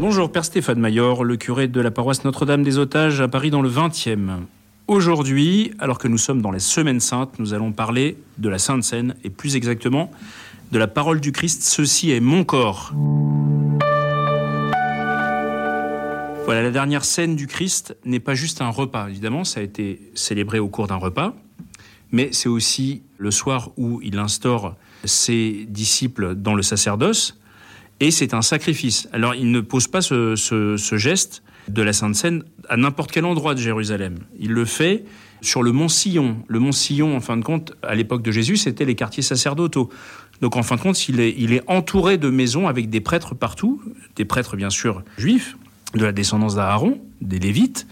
Bonjour, Père Stéphane Mayor, le curé de la paroisse Notre-Dame des Otages à Paris dans le 20e. Aujourd'hui, alors que nous sommes dans les Semaines Saintes, nous allons parler de la Sainte Seine et plus exactement de la parole du Christ Ceci est mon corps. Voilà, la dernière scène du Christ n'est pas juste un repas, évidemment, ça a été célébré au cours d'un repas, mais c'est aussi le soir où il instaure ses disciples dans le sacerdoce, et c'est un sacrifice. Alors il ne pose pas ce, geste de la Sainte Seine à n'importe quel endroit de Jérusalem. Il le fait sur le mont Sillon. Le mont Sillon, en fin de compte, à l'époque de Jésus, c'était les quartiers sacerdotaux. Donc en fin de compte, il est, entouré de maisons avec des prêtres partout, des prêtres bien sûr juifs, de la descendance d'Aaron, des Lévites,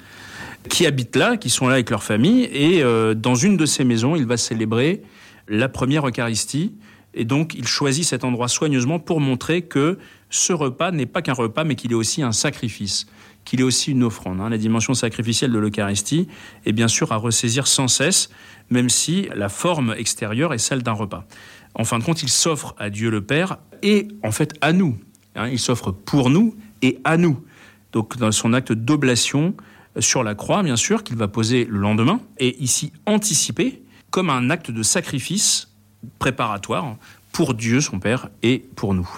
qui habitent là, qui sont là avec leur famille, et euh, dans une de ces maisons, il va célébrer la première Eucharistie, et donc, il choisit cet endroit soigneusement pour montrer que ce repas n'est pas qu'un repas, mais qu'il est aussi un sacrifice, qu'il est aussi une offrande. Hein. La dimension sacrificielle de l'Eucharistie est bien sûr à ressaisir sans cesse, même si la forme extérieure est celle d'un repas. En fin de compte, il s'offre à Dieu le Père et en fait à nous. Hein. Il s'offre pour nous et à nous. Donc, dans son acte d'oblation sur la croix, bien sûr, qu'il va poser le lendemain, et ici anticipé comme un acte de sacrifice préparatoire pour Dieu, son Père, et pour nous.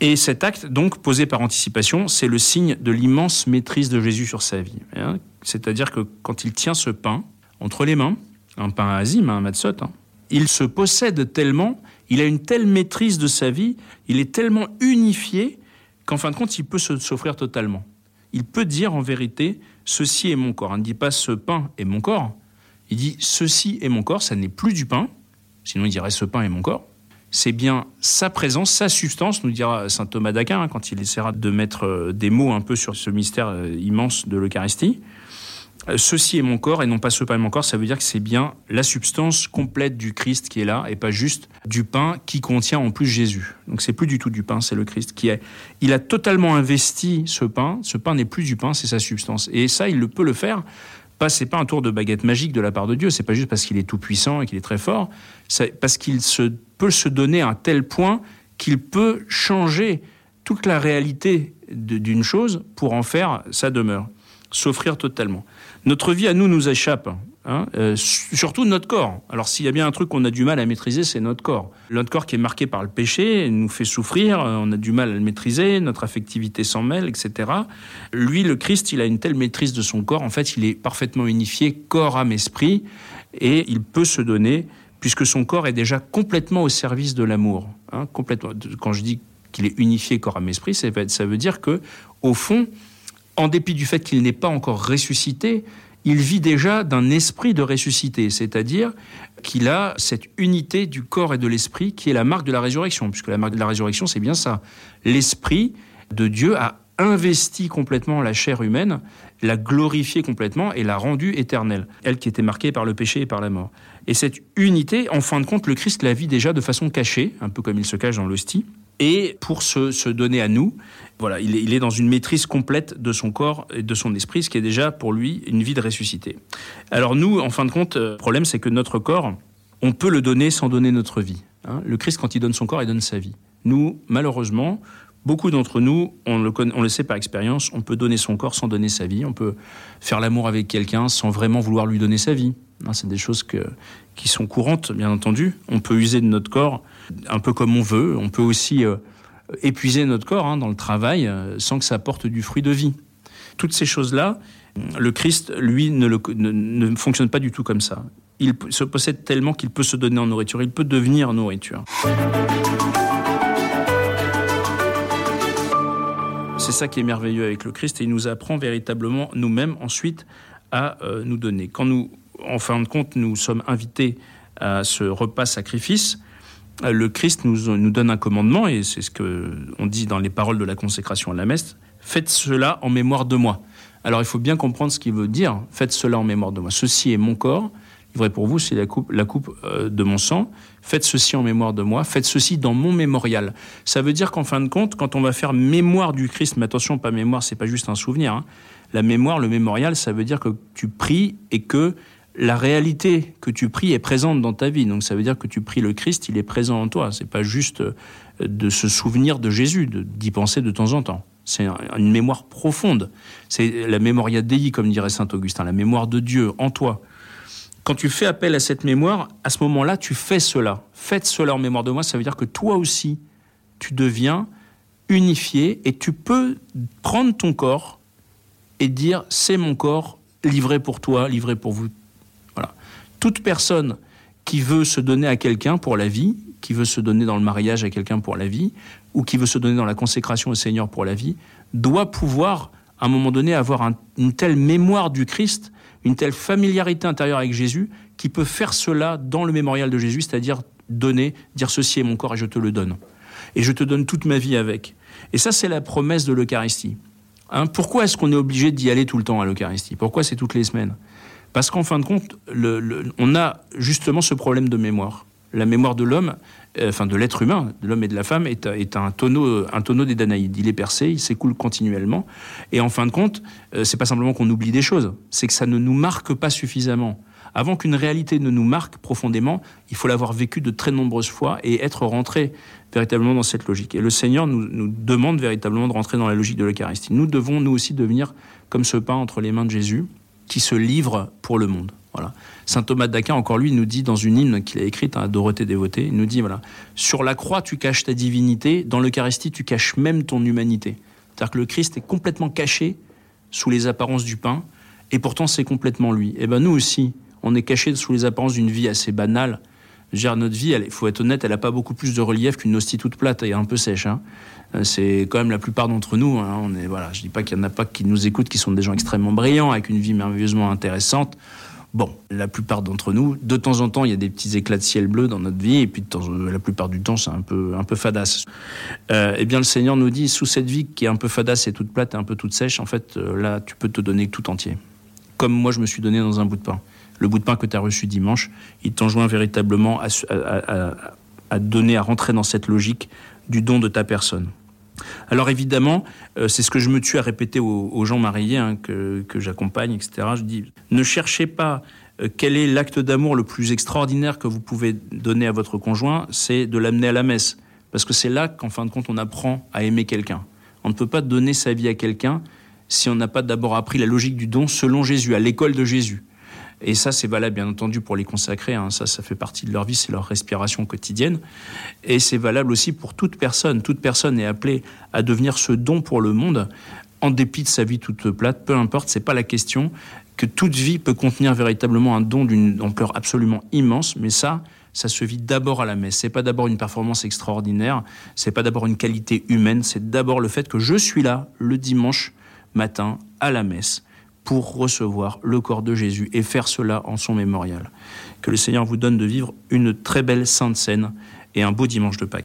Et cet acte, donc, posé par anticipation, c'est le signe de l'immense maîtrise de Jésus sur sa vie. Hein. C'est-à-dire que quand il tient ce pain entre les mains, un pain azim, un matzot, hein, il se possède tellement, il a une telle maîtrise de sa vie, il est tellement unifié qu'en fin de compte, il peut s'offrir totalement. Il peut dire en vérité, ceci est mon corps. Il ne dit pas ce pain est mon corps. Il dit ceci est mon corps, ça n'est plus du pain, sinon il dirait ce pain est mon corps. C'est bien sa présence, sa substance, nous dira saint Thomas d'Aquin hein, quand il essaiera de mettre euh, des mots un peu sur ce mystère euh, immense de l'Eucharistie. Euh, ceci est mon corps et non pas ce pain est mon corps, ça veut dire que c'est bien la substance complète du Christ qui est là et pas juste du pain qui contient en plus Jésus. Donc c'est plus du tout du pain, c'est le Christ qui est. Il a totalement investi ce pain. Ce pain n'est plus du pain, c'est sa substance. Et ça, il le peut le faire pas, c'est pas un tour de baguette magique de la part de Dieu. C'est pas juste parce qu'il est tout puissant et qu'il est très fort. C'est parce qu'il se, peut se donner à un tel point qu'il peut changer toute la réalité d'une chose pour en faire sa demeure, s'offrir totalement. Notre vie à nous nous échappe. Hein, euh, surtout notre corps. Alors s'il y a bien un truc qu'on a du mal à maîtriser, c'est notre corps. Notre corps qui est marqué par le péché nous fait souffrir, euh, on a du mal à le maîtriser, notre affectivité s'en mêle, etc. Lui, le Christ, il a une telle maîtrise de son corps, en fait, il est parfaitement unifié, corps, âme, esprit, et il peut se donner, puisque son corps est déjà complètement au service de l'amour. Hein, complètement. Quand je dis qu'il est unifié corps, âme, esprit, ça veut dire que, au fond, en dépit du fait qu'il n'est pas encore ressuscité, il vit déjà d'un esprit de ressuscité, c'est-à-dire qu'il a cette unité du corps et de l'esprit qui est la marque de la résurrection, puisque la marque de la résurrection, c'est bien ça. L'esprit de Dieu a investi complètement la chair humaine, l'a glorifiée complètement et l'a rendue éternelle, elle qui était marquée par le péché et par la mort. Et cette unité, en fin de compte, le Christ la vit déjà de façon cachée, un peu comme il se cache dans l'hostie, et pour se, donner à nous. Voilà, il est, dans une maîtrise complète de son corps et de son esprit, ce qui est déjà pour lui une vie de ressuscité. Alors nous, en fin de compte, le problème c'est que notre corps, on peut le donner sans donner notre vie. Hein. Le Christ, quand il donne son corps, il donne sa vie. Nous, malheureusement, beaucoup d'entre nous, on le sait par expérience, on peut donner son corps sans donner sa vie. On peut faire l'amour avec quelqu'un sans vraiment vouloir lui donner sa vie. Hein, c'est des choses qui sont courantes, bien entendu. On peut user de notre corps un peu comme on veut. On peut aussi euh, épuiser notre corps hein, dans le travail euh, sans que ça porte du fruit de vie. Toutes ces choses-là, le Christ, lui, ne, ne, fonctionne pas du tout comme ça. Il se possède tellement qu'il peut se donner en nourriture, il peut devenir nourriture. C'est ça qui est merveilleux avec le Christ et il nous apprend véritablement nous-mêmes ensuite à euh, nous donner. Quand nous, en fin de compte, nous sommes invités à ce repas sacrifice, le Christ nous, nous donne un commandement, et c'est ce qu'on dit dans les paroles de la consécration à la messe, faites cela en mémoire de moi. Alors il faut bien comprendre ce qu'il veut dire, faites cela en mémoire de moi. Ceci est mon corps, vrai pour vous, c'est la coupe, la coupe euh, de mon sang. Faites ceci en mémoire de moi, faites ceci dans mon mémorial. Ça veut dire qu'en fin de compte, quand on va faire mémoire du Christ, mais attention, pas mémoire, c'est pas juste un souvenir. Hein. La mémoire, le mémorial, ça veut dire que tu pries et que la réalité que tu pries est présente dans ta vie. Donc ça veut dire que tu pries le Christ, il est présent en toi. C'est pas juste euh, de se souvenir de Jésus, d'y penser de temps en temps. C'est une mémoire profonde. C'est la mémoria Dei, comme dirait saint Augustin, la mémoire de Dieu en toi. Quand tu fais appel à cette mémoire, à ce moment-là, tu fais cela. Faites cela en mémoire de moi, ça veut dire que toi aussi, tu deviens unifié et tu peux prendre ton corps et dire c'est mon corps livré pour toi, livré pour vous. Toute personne qui veut se donner à quelqu'un pour la vie, qui veut se donner dans le mariage à quelqu'un pour la vie, ou qui veut se donner dans la consécration au Seigneur pour la vie, doit pouvoir, à un moment donné, avoir une telle mémoire du Christ, une telle familiarité intérieure avec Jésus, qui peut faire cela dans le mémorial de Jésus, c'est-à-dire donner, dire ceci est mon corps et je te le donne. Et je te donne toute ma vie avec. Et ça, c'est la promesse de l'Eucharistie. Hein, pourquoi est-ce qu'on est obligé d'y aller tout le temps à l'Eucharistie? Pourquoi c'est toutes les semaines? Parce qu'en fin de compte, on a justement ce problème de mémoire. La mémoire de l'homme, euh, enfin de l'être humain, de l'homme et de la femme, est, un tonneau, un tonneau des Danaïdes. Il est percé, il s'écoule continuellement. Et en fin de compte, euh, c'est pas simplement qu'on oublie des choses, c'est que ça ne nous marque pas suffisamment. Avant qu'une réalité ne nous marque profondément, il faut l'avoir vécu de très nombreuses fois et être rentré véritablement dans cette logique. Et le Seigneur nous, nous demande véritablement de rentrer dans la logique de l'Eucharistie. Nous devons, nous aussi, devenir comme ce pain entre les mains de Jésus qui se livre pour le monde. Voilà. Saint Thomas d'Aquin, encore lui, nous dit dans une hymne qu'il a écrite à Dorothée Dévotée, il nous dit voilà, sur la croix tu caches ta divinité, dans l'Eucharistie tu caches même ton humanité. C'est-à-dire que le Christ est complètement caché sous les apparences du pain, et pourtant c'est complètement lui. Et eh ben nous aussi, on est caché sous les apparences d'une vie assez banale. Dire, notre vie, il faut être honnête, elle n'a pas beaucoup plus de relief qu'une hostie toute plate et un peu sèche. Hein. Euh, c'est quand même la plupart d'entre nous. Hein, on est, voilà, je dis pas qu'il y en a pas qui nous écoutent, qui sont des gens extrêmement brillants, avec une vie merveilleusement intéressante. Bon, la plupart d'entre nous, de temps en temps, il y a des petits éclats de ciel bleu dans notre vie, et puis la plupart du temps, c'est un peu, un peu fadasse. Euh, eh bien, le Seigneur nous dit, sous cette vie qui est un peu fadasse et toute plate et un peu toute sèche, en fait, euh, là, tu peux te donner tout entier. Comme moi, je me suis donné dans un bout de pain. Le bout de pain que tu as reçu dimanche, il t'enjoint véritablement à, donner, à rentrer dans cette logique du don de ta personne. Alors évidemment, euh, c'est ce que je me tue à répéter aux, gens mariés hein, que, j'accompagne, etc. Je dis, ne cherchez pas euh, quel est l'acte d'amour le plus extraordinaire que vous pouvez donner à votre conjoint, c'est de l'amener à la messe. Parce que c'est là qu'en fin de compte, on apprend à aimer quelqu'un. On ne peut pas donner sa vie à quelqu'un si on n'a pas d'abord appris la logique du don selon Jésus, à l'école de Jésus. Et ça, c'est valable bien entendu pour les consacrés. Hein. Ça, ça fait partie de leur vie, c'est leur respiration quotidienne. Et c'est valable aussi pour toute personne. Toute personne est appelée à devenir ce don pour le monde, en dépit de sa vie toute plate. Peu importe, c'est pas la question. Que toute vie peut contenir véritablement un don d'une ampleur absolument immense, mais ça, ça se vit d'abord à la messe. C'est pas d'abord une performance extraordinaire, c'est pas d'abord une qualité humaine, c'est d'abord le fait que je suis là le dimanche matin à la messe pour recevoir le corps de Jésus et faire cela en son mémorial. Que le Seigneur vous donne de vivre une très belle sainte scène et un beau dimanche de Pâques.